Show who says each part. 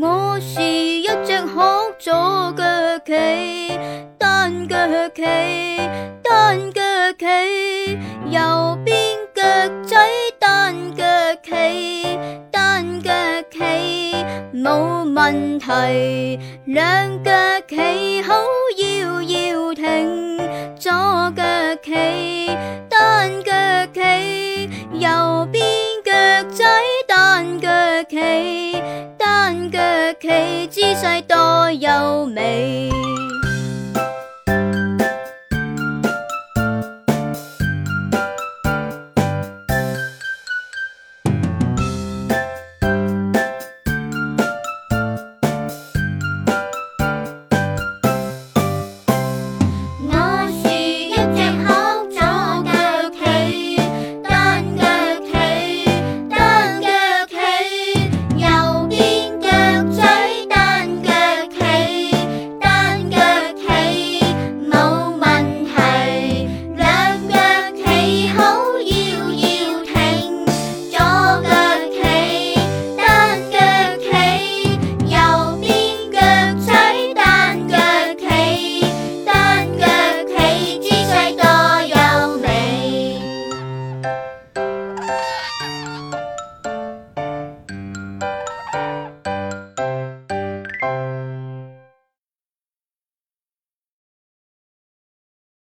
Speaker 1: 我是一只学左脚企，单脚企。冇问题，两脚企好要要停，左脚企，单脚企，右边脚仔单脚企，单脚企姿势多优美。